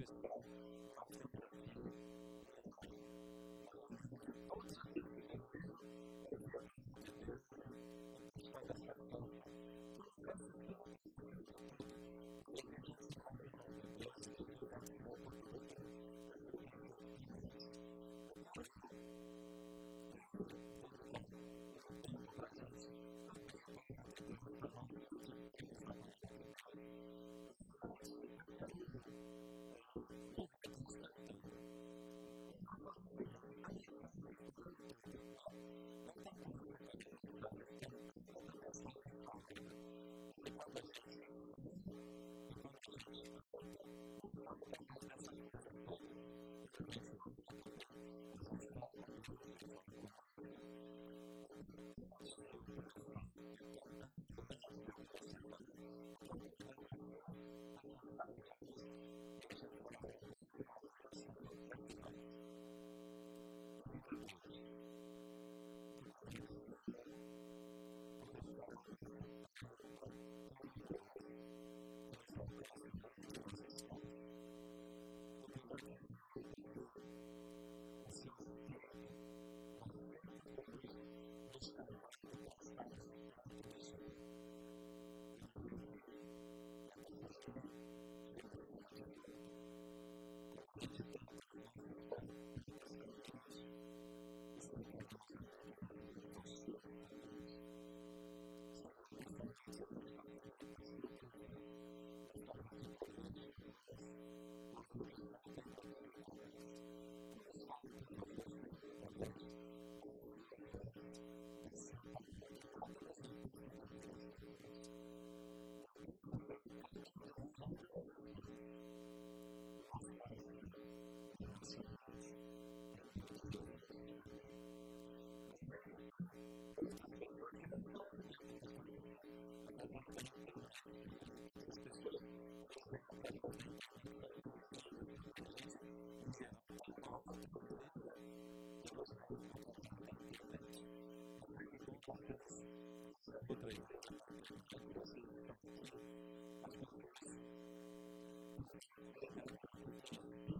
As Outra aí. Thank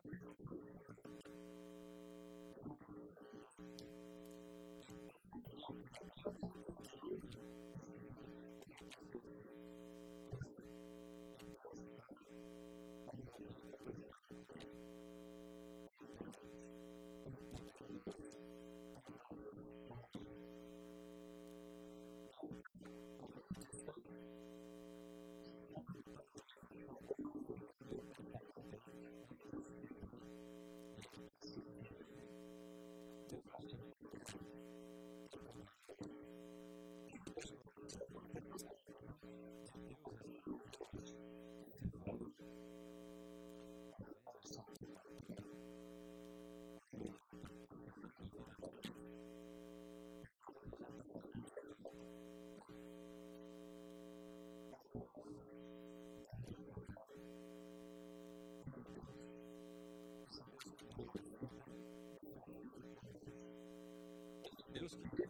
Deus que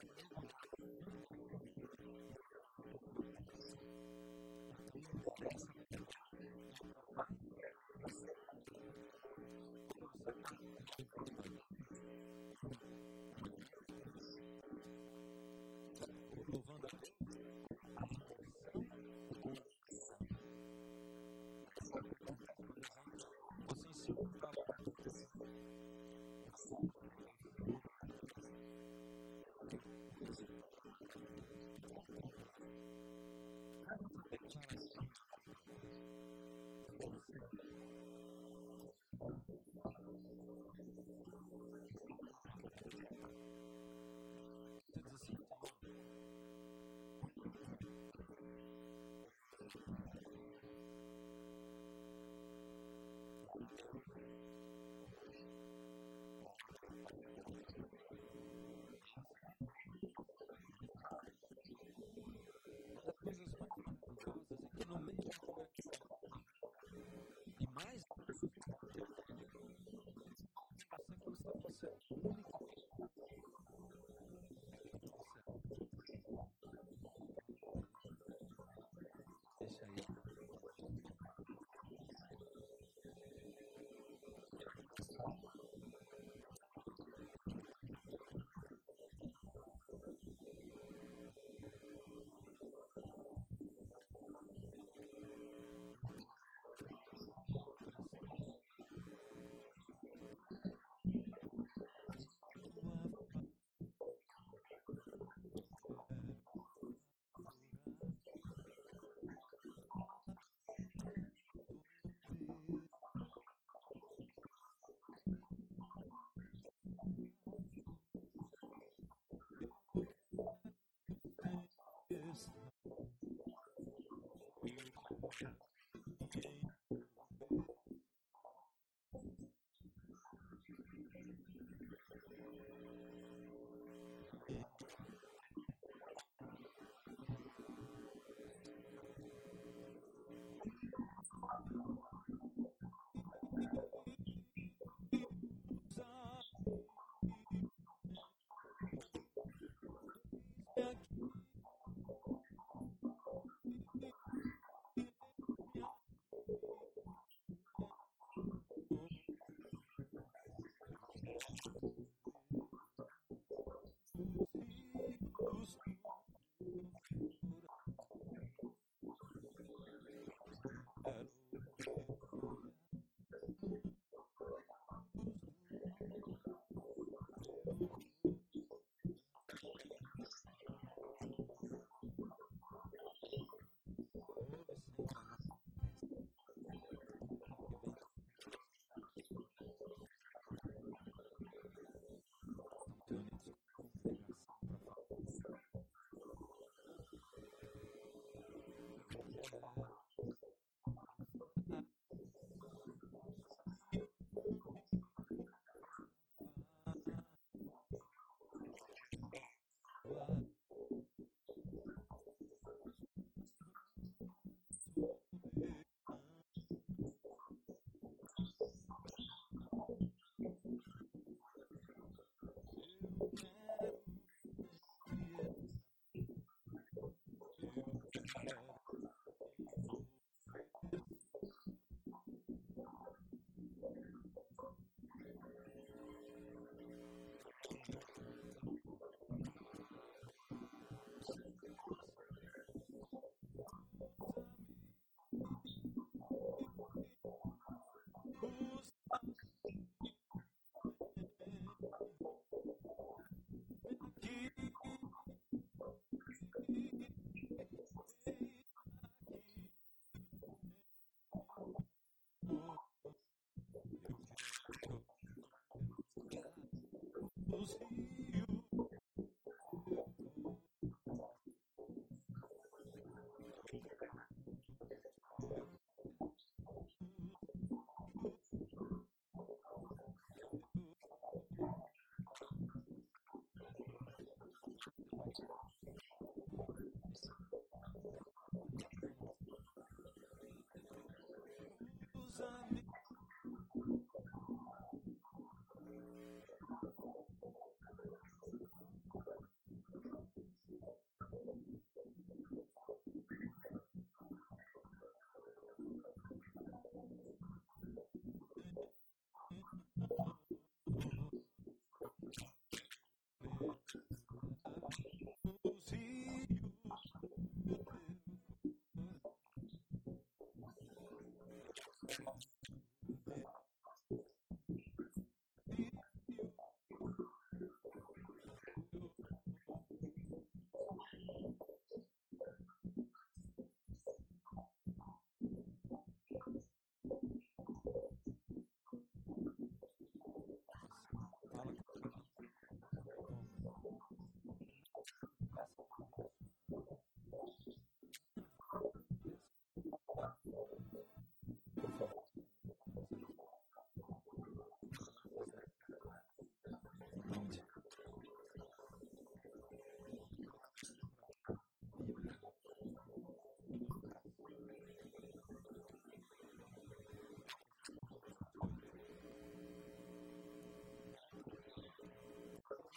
kind of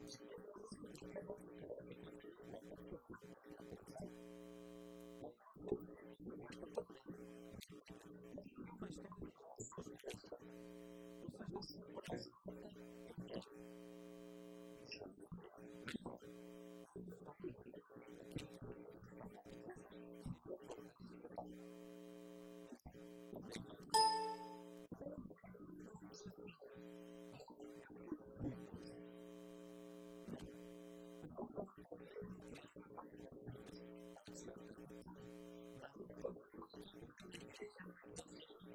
Thank you.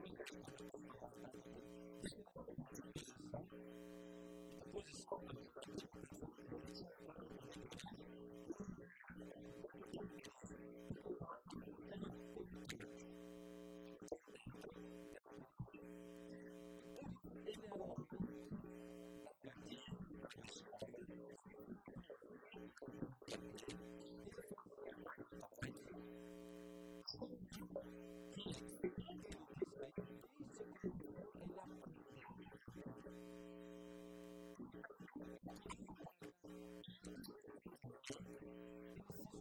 ハハハハ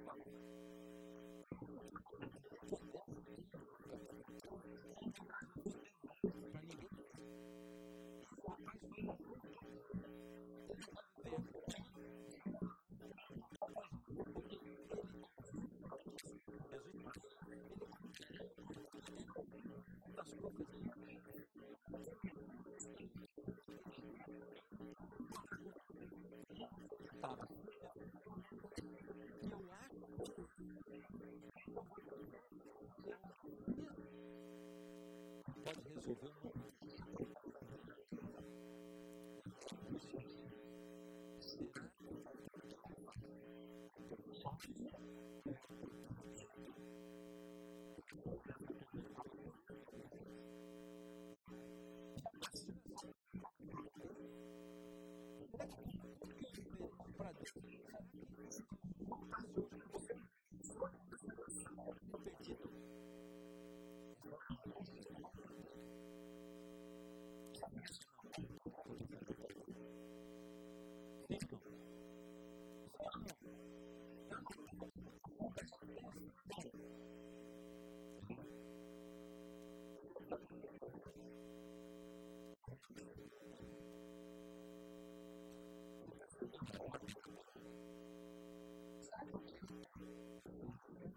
mọi người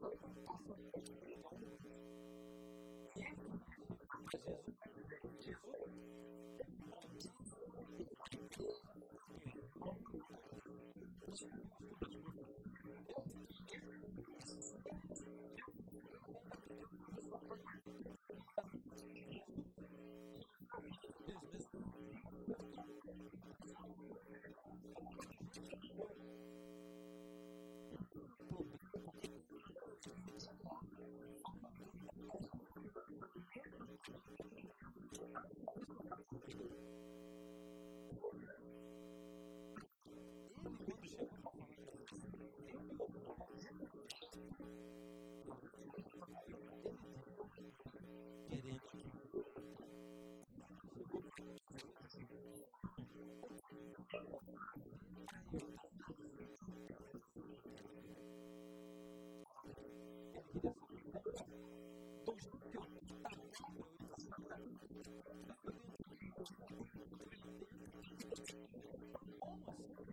后，然后。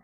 almost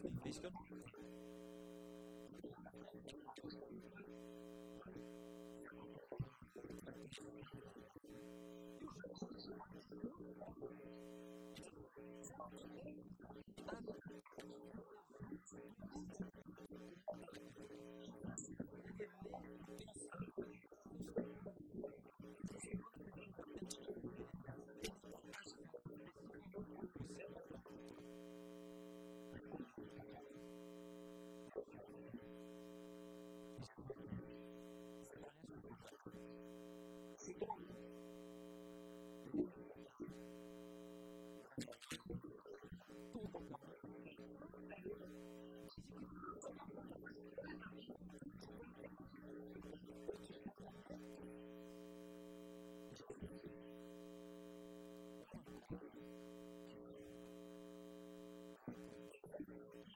Please good.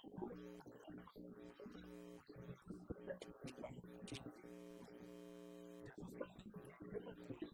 Thank you.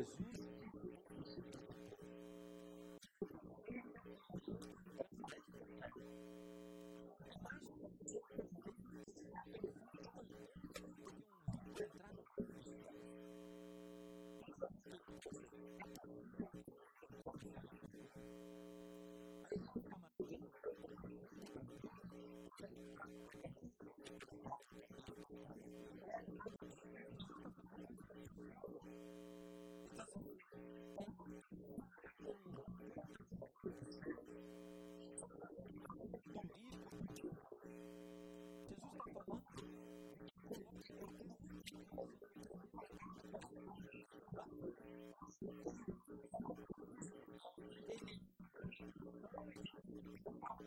Merci. up.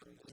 from the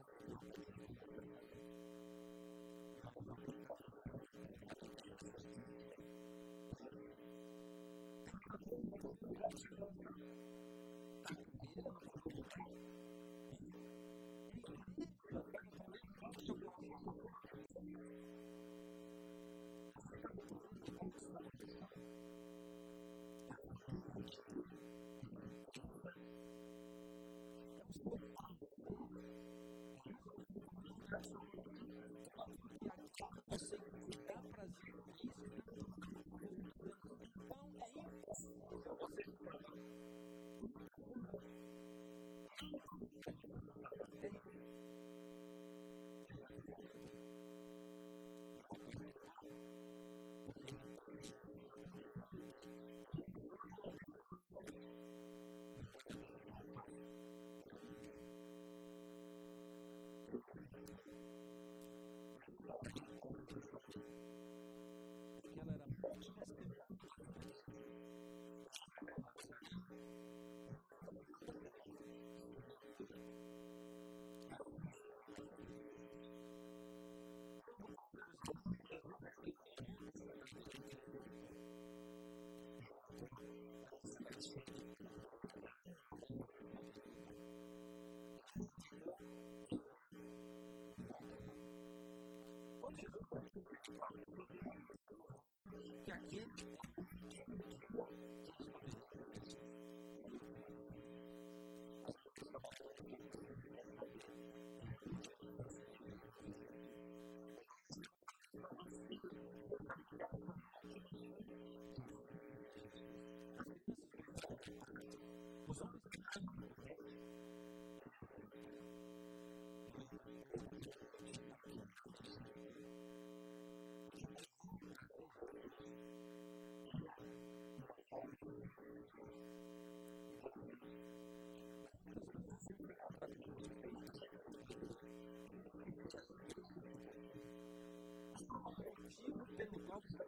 permitido pelo nosso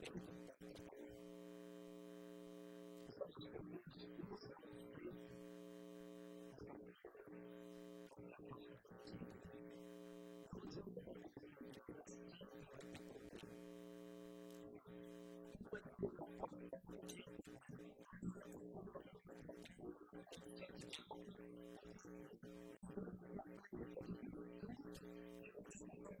Thank you.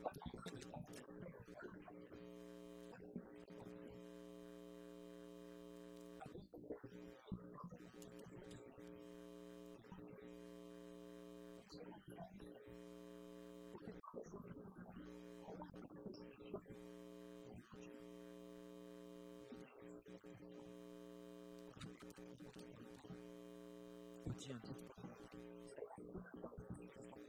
不见了。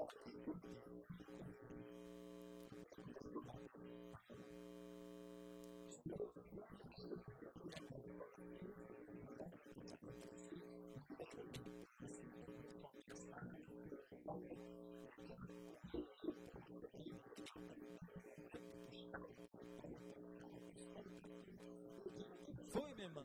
そういうメンバー。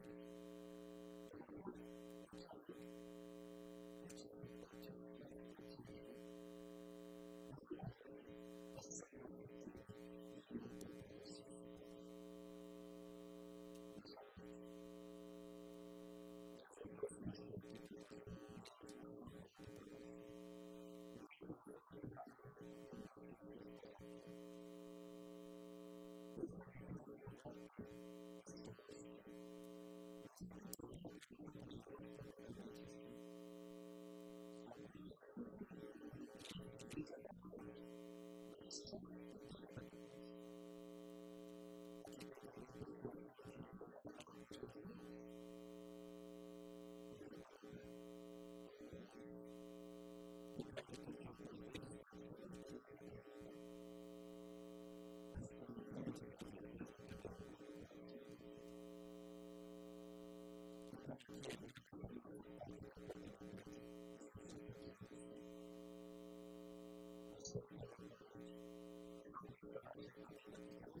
Thank you.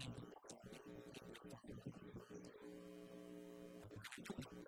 重要。